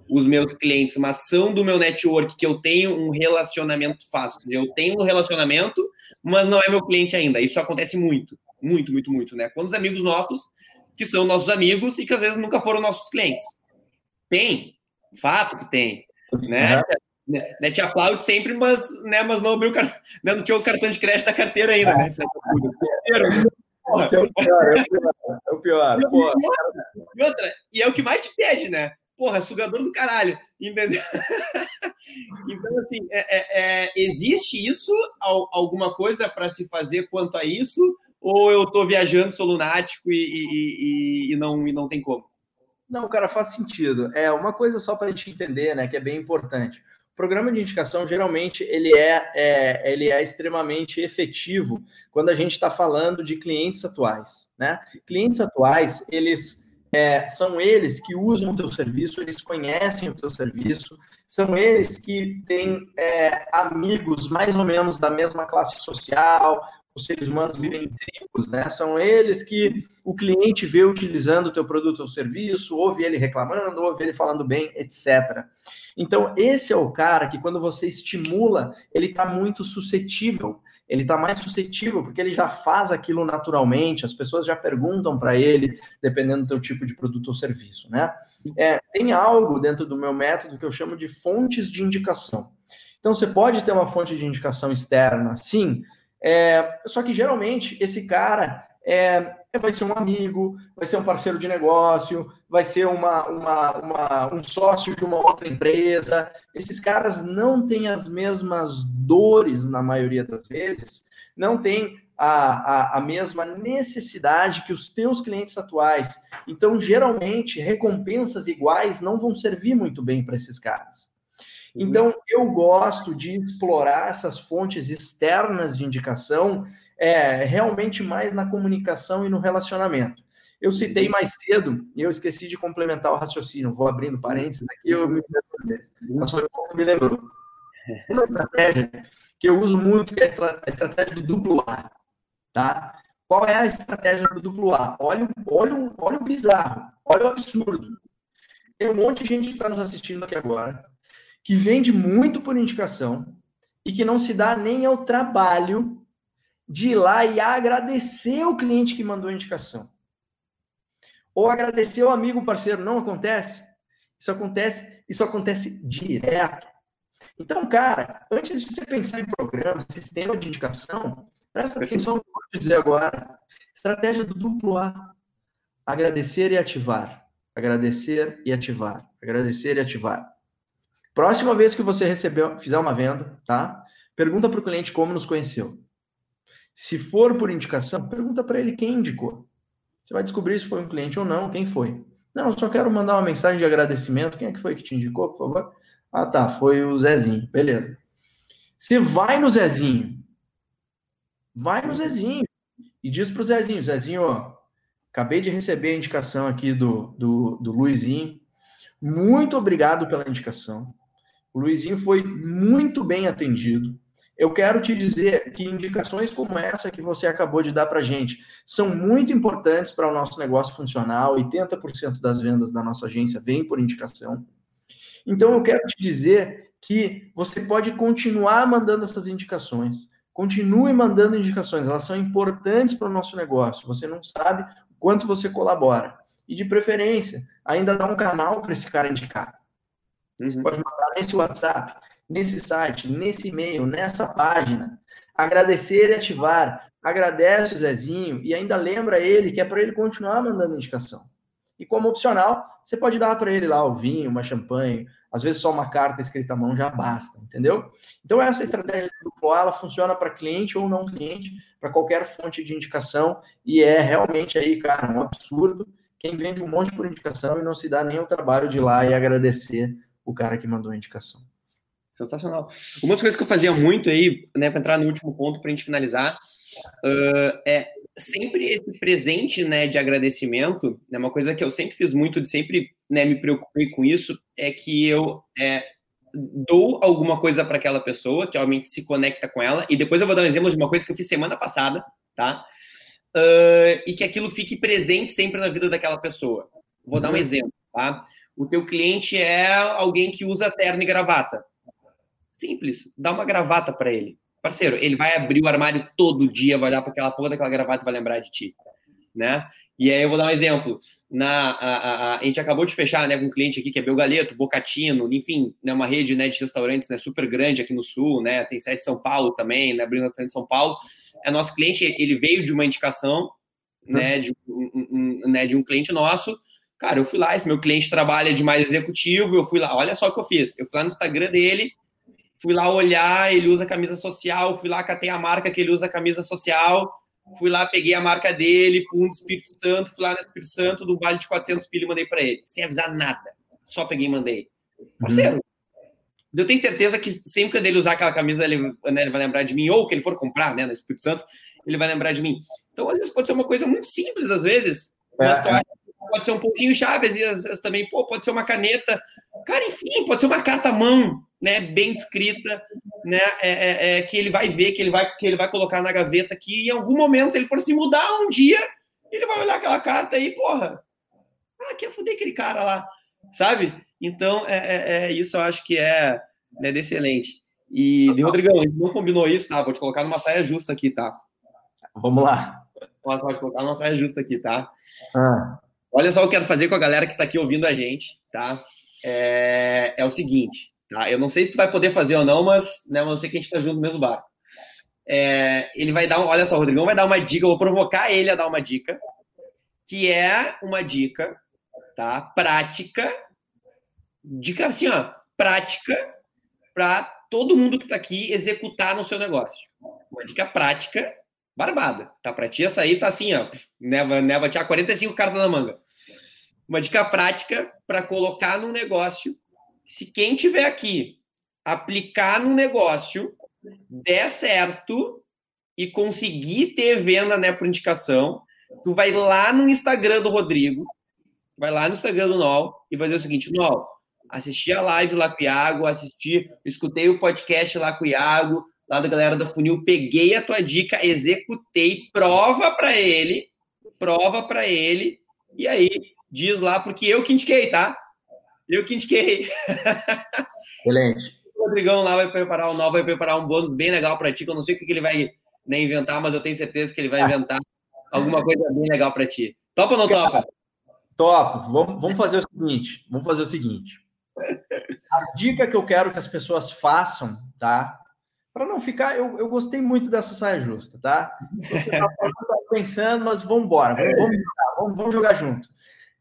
os meus clientes, mas são do meu network, que eu tenho um relacionamento fácil. Eu tenho um relacionamento, mas não é meu cliente ainda. Isso acontece muito, muito, muito, muito, né? Quando os amigos nossos, que são nossos amigos e que às vezes nunca foram nossos clientes. Tem, fato que tem, né? Uhum. Né, te aplaude sempre, mas, né, mas não abriu né, não tinha o cartão de crédito da carteira ainda, né? É o pior, é o pior. É o pior. E outra, e é o que mais te pede, né? porra, sugador do caralho, entendeu? então, assim, é, é, é, existe isso, alguma coisa para se fazer quanto a isso, ou eu estou viajando, sou lunático e, e, e, e, não, e não tem como? Não, cara, faz sentido. É uma coisa só para a gente entender, né, que é bem importante. O programa de indicação, geralmente, ele é, é ele é extremamente efetivo quando a gente está falando de clientes atuais, né? Clientes atuais, eles é, são eles que usam o teu serviço, eles conhecem o teu serviço, são eles que têm é, amigos mais ou menos da mesma classe social, os seres humanos vivem em tribos, né? São eles que o cliente vê utilizando o teu produto ou serviço, ouve ele reclamando, ouve ele falando bem, etc. Então, esse é o cara que, quando você estimula, ele está muito suscetível ele está mais suscetível porque ele já faz aquilo naturalmente, as pessoas já perguntam para ele, dependendo do teu tipo de produto ou serviço, né? É, tem algo dentro do meu método que eu chamo de fontes de indicação. Então, você pode ter uma fonte de indicação externa, sim, é, só que geralmente esse cara é, vai ser um amigo, vai ser um parceiro de negócio, vai ser uma, uma, uma, um sócio de uma outra empresa. Esses caras não têm as mesmas dores, na maioria das vezes, não têm a, a, a mesma necessidade que os teus clientes atuais. Então, geralmente, recompensas iguais não vão servir muito bem para esses caras. Então, eu gosto de explorar essas fontes externas de indicação é, realmente mais na comunicação e no relacionamento. Eu citei mais cedo e eu esqueci de complementar o raciocínio. Vou abrindo parênteses aqui, eu me mas foi pouco me lembrou. Uma estratégia que eu uso muito que é a estratégia do duplo A. Tá? Qual é a estratégia do duplo A? Olha, olha, olha o bizarro, olha o absurdo. Tem um monte de gente que está nos assistindo aqui agora que vende muito por indicação e que não se dá nem ao trabalho de ir lá e agradecer o cliente que mandou a indicação. Ou agradecer o amigo parceiro. Não acontece. Isso acontece, isso acontece direto. Então, cara, antes de você pensar em programa, sistema de indicação, presta atenção no que eu vou dizer agora. Estratégia do duplo A. Agradecer e ativar. Agradecer e ativar. Agradecer e ativar. Próxima vez que você receber, fizer uma venda, tá? Pergunta para o cliente como nos conheceu. Se for por indicação, pergunta para ele quem indicou. Você vai descobrir se foi um cliente ou não, quem foi. Não, eu só quero mandar uma mensagem de agradecimento. Quem é que foi que te indicou, por favor? Ah, tá, foi o Zezinho. Beleza. Você vai no Zezinho. Vai no Zezinho. E diz pro Zezinho, Zezinho, ó, acabei de receber a indicação aqui do, do, do Luizinho. Muito obrigado pela indicação. O Luizinho foi muito bem atendido eu quero te dizer que indicações como essa que você acabou de dar para a gente são muito importantes para o nosso negócio funcionar. 80% das vendas da nossa agência vem por indicação. Então, eu quero te dizer que você pode continuar mandando essas indicações. Continue mandando indicações, elas são importantes para o nosso negócio. Você não sabe o quanto você colabora. E, de preferência, ainda dá um canal para esse cara indicar. Você uhum. pode mandar nesse WhatsApp nesse site, nesse e-mail, nessa página. Agradecer e ativar. Agradece o Zezinho e ainda lembra ele que é para ele continuar mandando indicação. E como opcional, você pode dar para ele lá o vinho, uma champanhe, às vezes só uma carta escrita à mão já basta, entendeu? Então essa estratégia do Poa, ela funciona para cliente ou não cliente, para qualquer fonte de indicação e é realmente aí, cara, um absurdo quem vende um monte por indicação e não se dá nem o trabalho de ir lá e agradecer o cara que mandou a indicação. Sensacional. Uma das coisas que eu fazia muito aí, né, para entrar no último ponto para a gente finalizar, uh, é sempre esse presente, né, de agradecimento, né, uma coisa que eu sempre fiz muito, de sempre, né, me preocupei com isso, é que eu é, dou alguma coisa para aquela pessoa, que realmente se conecta com ela, e depois eu vou dar um exemplo de uma coisa que eu fiz semana passada, tá? Uh, e que aquilo fique presente sempre na vida daquela pessoa. Vou dar um uhum. exemplo, tá? O teu cliente é alguém que usa terno e gravata. Simples, dá uma gravata para ele. Parceiro, ele vai abrir o armário todo dia, vai olhar para aquela porra daquela gravata e vai lembrar de ti, né? E aí eu vou dar um exemplo. Na, a, a, a gente acabou de fechar né, com um cliente aqui que é Belgaleto, Bocatino, enfim, né, uma rede né, de restaurantes né, super grande aqui no Sul, né? Tem sede em São Paulo também, né? Abrindo restaurante em São Paulo. É nosso cliente, ele veio de uma indicação, né, de, um, um, né, de um cliente nosso. Cara, eu fui lá, esse meu cliente trabalha de mais executivo, eu fui lá, olha só o que eu fiz. Eu fui lá no Instagram dele, fui lá olhar, ele usa camisa social, fui lá, catei a marca que ele usa camisa social, fui lá, peguei a marca dele, pum, do Espírito Santo, fui lá no Espírito Santo, do vale de 400 pila e mandei para ele, sem avisar nada, só peguei e mandei. Parceiro, uhum. eu tenho certeza que sempre que ele usar aquela camisa, ele, né, ele vai lembrar de mim, ou que ele for comprar, né, no Espírito Santo, ele vai lembrar de mim. Então, às vezes, pode ser uma coisa muito simples, às vezes, mas é, que eu acho pode ser um pontinho chave, às vezes também, pô, pode ser uma caneta, cara, enfim, pode ser uma carta à mão, né, bem escrita, né, é, é, é, que ele vai ver, que ele vai, que ele vai colocar na gaveta, que em algum momento, se ele for se mudar um dia, ele vai olhar aquela carta aí, porra, ah, quer fuder aquele cara lá, sabe? Então, é, é, é isso eu acho que é, né, excelente. E, de Rodrigão, a gente não combinou isso, tá? Vou te colocar numa saia justa aqui, tá? Vamos lá. Posso colocar numa saia justa aqui, tá? Ah. Olha só o que eu quero fazer com a galera que está aqui ouvindo a gente, tá? É, é, o seguinte, tá? Eu não sei se tu vai poder fazer ou não, mas né, eu sei que a gente está junto no mesmo barco. É, ele vai dar, um, olha só, o Rodrigão vai dar uma dica, eu vou provocar ele a dar uma dica, que é uma dica, tá? Prática, dica assim, ó, prática para todo mundo que está aqui executar no seu negócio. Uma dica prática barbada. Tá para ti essa aí tá assim, ó, neva, neva tinha 45 cartas na manga. Uma dica prática para colocar no negócio. Se quem tiver aqui aplicar no negócio, der certo e conseguir ter venda né, por indicação, tu vai lá no Instagram do Rodrigo, vai lá no Instagram do Nol e vai dizer o seguinte, Nol, assisti a live lá com o Iago, assisti, escutei o podcast lá com o Iago, lá da galera da Funil, peguei a tua dica, executei, prova para ele, prova para ele, e aí diz lá, porque eu que indiquei, tá? Eu que indiquei. Excelente. O Rodrigão lá vai preparar o novo, vai preparar um bônus bem legal para ti, que eu não sei o que ele vai né, inventar, mas eu tenho certeza que ele vai inventar alguma coisa bem legal para ti. Topa ou não topa? Top. Vamos, vamos fazer o seguinte. Vamos fazer o seguinte. A dica que eu quero que as pessoas façam, tá? para não ficar, eu, eu gostei muito dessa saia justa, tá? Eu pensando, mas vamos embora, vamos, vamos, vamos, vamos, jogar junto.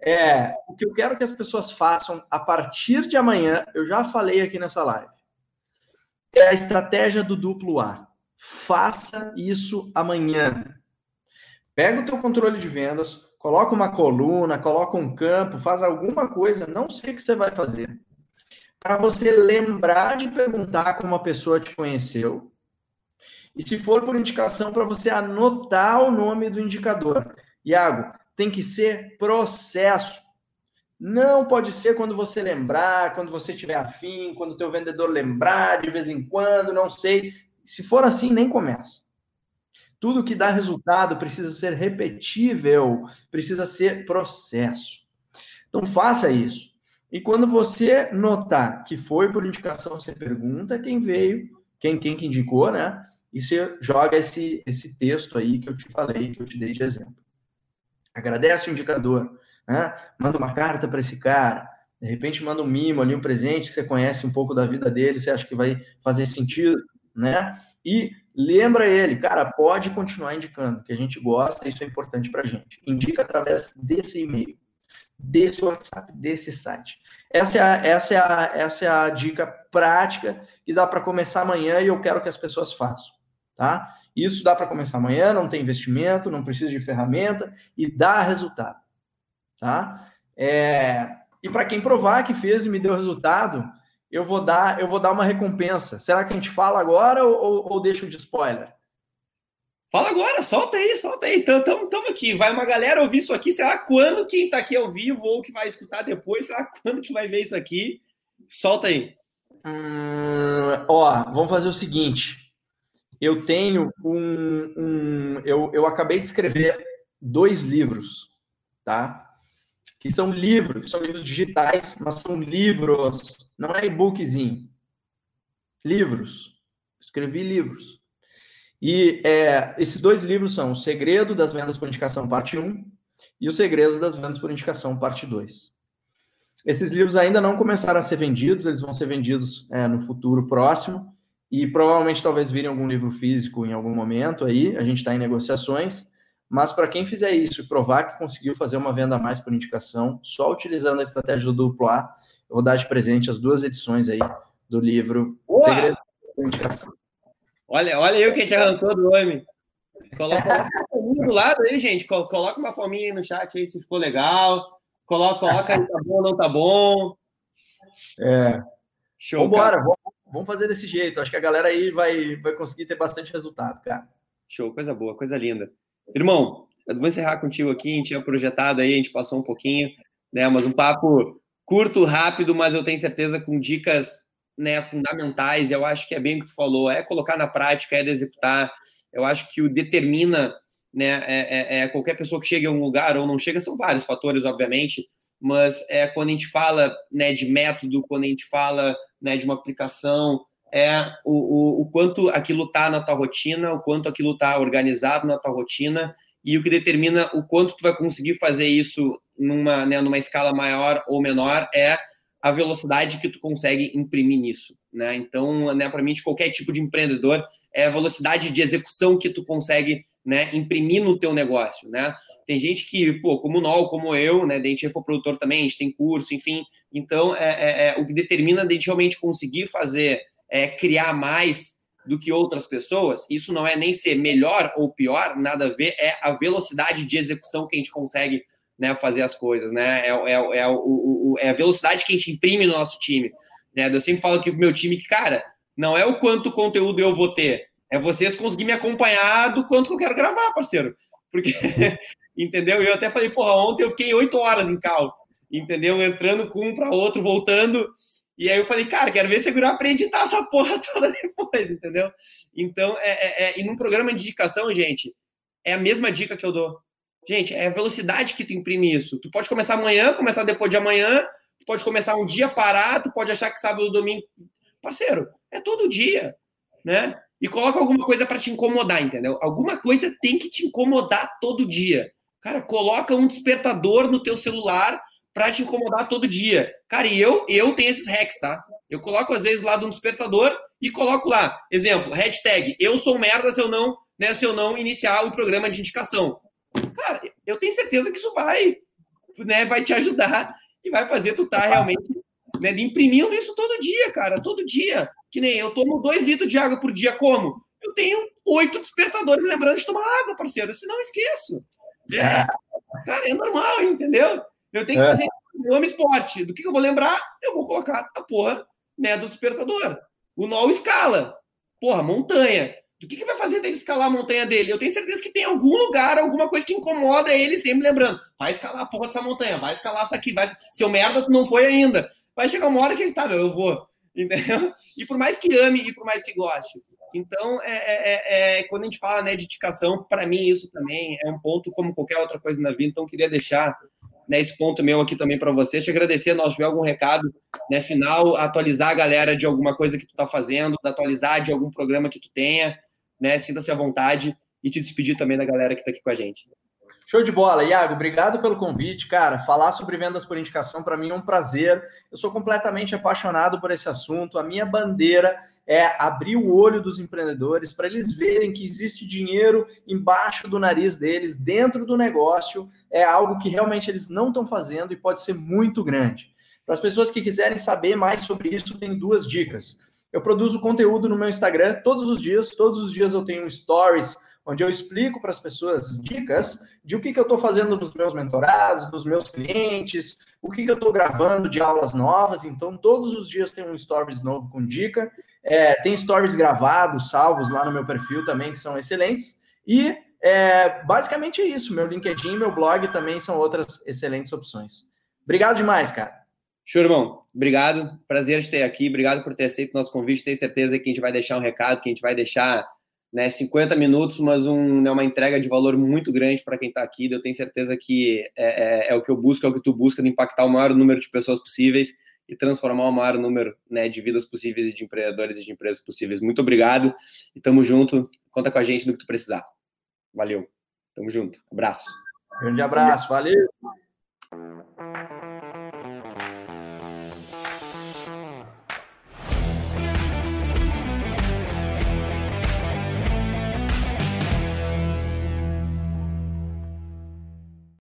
É, o que eu quero que as pessoas façam a partir de amanhã, eu já falei aqui nessa live, é a estratégia do duplo A. Faça isso amanhã. Pega o teu controle de vendas, coloca uma coluna, coloca um campo, faz alguma coisa, não sei o que você vai fazer para você lembrar de perguntar como a pessoa te conheceu. E se for por indicação, para você anotar o nome do indicador. Iago, tem que ser processo. Não pode ser quando você lembrar, quando você tiver afim, quando o teu vendedor lembrar de vez em quando, não sei. Se for assim, nem começa. Tudo que dá resultado precisa ser repetível, precisa ser processo. Então faça isso. E quando você notar que foi por indicação, você pergunta quem veio, quem, quem que indicou, né? E você joga esse, esse texto aí que eu te falei, que eu te dei de exemplo. Agradece o indicador, né? Manda uma carta para esse cara, de repente manda um mimo ali, um presente que você conhece um pouco da vida dele, você acha que vai fazer sentido, né? E lembra ele, cara, pode continuar indicando, que a gente gosta, isso é importante para gente. Indica através desse e-mail desse WhatsApp, desse site. Essa é a, essa é a, essa é a dica prática que dá para começar amanhã e eu quero que as pessoas façam, tá? Isso dá para começar amanhã, não tem investimento, não precisa de ferramenta e dá resultado, tá? É, e para quem provar que fez e me deu resultado, eu vou dar, eu vou dar uma recompensa. Será que a gente fala agora ou, ou deixa de spoiler? Fala agora, solta aí, solta aí. Tamo, tamo aqui. Vai uma galera ouvir isso aqui. Será quando quem tá aqui ao vivo ou que vai escutar depois, será quando que vai ver isso aqui? Solta aí. Hum, ó, vamos fazer o seguinte. Eu tenho um. um eu, eu acabei de escrever dois livros, tá? Que são livros, são livros digitais, mas são livros, não é e-bookzinho. Livros. Escrevi livros. E é, esses dois livros são O Segredo das Vendas por Indicação, parte 1, e Os Segredos das Vendas por Indicação, parte 2. Esses livros ainda não começaram a ser vendidos, eles vão ser vendidos é, no futuro próximo, e provavelmente talvez virem algum livro físico em algum momento aí, a gente está em negociações, mas para quem fizer isso e provar que conseguiu fazer uma venda a mais por indicação, só utilizando a estratégia do duplo A, eu vou dar de presente as duas edições aí do livro Boa! Segredo por Indicação. Olha, olha eu que a gente arrancou do homem. Coloca uma do lado aí, gente. Coloca uma palminha aí no chat aí se ficou legal. Coloca, coloca aí, tá bom ou não tá bom. É. Show. Vambora, vamos, vamos fazer desse jeito. Acho que a galera aí vai, vai conseguir ter bastante resultado, cara. Show, coisa boa, coisa linda. Irmão, vou encerrar contigo aqui. A gente tinha projetado aí, a gente passou um pouquinho, né? Mas um papo curto, rápido, mas eu tenho certeza com dicas né, fundamentais, eu acho que é bem o que tu falou, é colocar na prática, é de executar. Eu acho que o determina, né, é, é, é, qualquer pessoa que chega em um lugar ou não chega, são vários fatores, obviamente, mas é quando a gente fala, né, de método, quando a gente fala, né, de uma aplicação, é o, o, o quanto aquilo está na tua rotina, o quanto aquilo está organizado na tua rotina e o que determina o quanto tu vai conseguir fazer isso numa, né, numa escala maior ou menor é a velocidade que tu consegue imprimir nisso, né? Então, né, para mim, de qualquer tipo de empreendedor, é a velocidade de execução que tu consegue, né, imprimir no teu negócio, né? Tem gente que, pô, como nós, como eu, né, a gente é produtor também, a gente tem curso, enfim. Então, é, é, é o que determina a gente realmente conseguir fazer, é, criar mais do que outras pessoas, isso não é nem ser melhor ou pior, nada a ver, é a velocidade de execução que a gente consegue né, fazer as coisas, né? É, é, é, o, o, é a velocidade que a gente imprime no nosso time. Né? Eu sempre falo aqui pro meu time que, cara, não é o quanto conteúdo eu vou ter, é vocês conseguirem me acompanhar do quanto que eu quero gravar, parceiro. Porque, entendeu? Eu até falei, porra, ontem eu fiquei oito horas em cal, entendeu? Entrando com um para outro, voltando. E aí eu falei, cara, quero ver se eu aprende editar essa porra toda depois, entendeu? Então, é, é, é, e num programa de indicação, gente, é a mesma dica que eu dou. Gente, é a velocidade que tu imprime isso. Tu pode começar amanhã, começar depois de amanhã, tu pode começar um dia, parar, tu pode achar que sábado ou domingo. Parceiro, é todo dia, né? E coloca alguma coisa para te incomodar, entendeu? Alguma coisa tem que te incomodar todo dia. Cara, coloca um despertador no teu celular para te incomodar todo dia. Cara, e eu, eu tenho esses hacks, tá? Eu coloco às vezes lá no despertador e coloco lá, exemplo, hashtag, eu sou merda se eu não, né, se eu não iniciar o programa de indicação. Cara, eu tenho certeza que isso vai, né, vai te ajudar e vai fazer tu estar tá realmente né, imprimindo isso todo dia, cara, todo dia. Que nem eu tomo dois litros de água por dia, como? Eu tenho oito despertadores lembrando de tomar água, parceiro, senão eu esqueço. É, cara, é normal, entendeu? Eu tenho que é. fazer. Eu amo esporte. Do que eu vou lembrar? Eu vou colocar a porra né, do despertador. O NOL escala. Porra, montanha. Do que, que vai fazer dele escalar a montanha dele? Eu tenho certeza que tem algum lugar, alguma coisa que incomoda ele, sempre lembrando. Vai escalar a porra dessa montanha, vai escalar isso aqui, vai. Seu merda não foi ainda. Vai chegar uma hora que ele tá, meu, eu vou. Entendeu? E por mais que ame e por mais que goste. Então, é, é, é, é quando a gente fala né, de indicação, para mim isso também é um ponto como qualquer outra coisa na vida. Então, queria deixar né, esse ponto meu aqui também para você. Te agradecer, nós tiver algum recado né, final, atualizar a galera de alguma coisa que tu tá fazendo, atualizar de algum programa que tu tenha né? Sinta-se à vontade e te despedir também da galera que está aqui com a gente. Show de bola, Iago. Obrigado pelo convite, cara. Falar sobre vendas por indicação para mim é um prazer. Eu sou completamente apaixonado por esse assunto. A minha bandeira é abrir o olho dos empreendedores para eles verem que existe dinheiro embaixo do nariz deles, dentro do negócio. É algo que realmente eles não estão fazendo e pode ser muito grande. Para as pessoas que quiserem saber mais sobre isso, tem duas dicas. Eu produzo conteúdo no meu Instagram todos os dias. Todos os dias eu tenho stories onde eu explico para as pessoas dicas de o que, que eu estou fazendo nos meus mentorados, nos meus clientes, o que, que eu estou gravando de aulas novas. Então, todos os dias tem um stories novo com dica. É, tem stories gravados, salvos lá no meu perfil também, que são excelentes. E é, basicamente é isso. Meu LinkedIn, meu blog também são outras excelentes opções. Obrigado demais, cara. Show, irmão. Obrigado. Prazer de ter aqui. Obrigado por ter aceito o nosso convite. Tenho certeza que a gente vai deixar um recado, que a gente vai deixar né, 50 minutos, mas um, né, uma entrega de valor muito grande para quem está aqui. Eu tenho certeza que é, é, é, o que eu busco, é o que tu busca, de impactar o maior número de pessoas possíveis e transformar o maior número né, de vidas possíveis e de empreendedores e de empresas possíveis. Muito obrigado e tamo junto. Conta com a gente no que tu precisar. Valeu. Tamo junto. Abraço. Grande abraço. Valeu.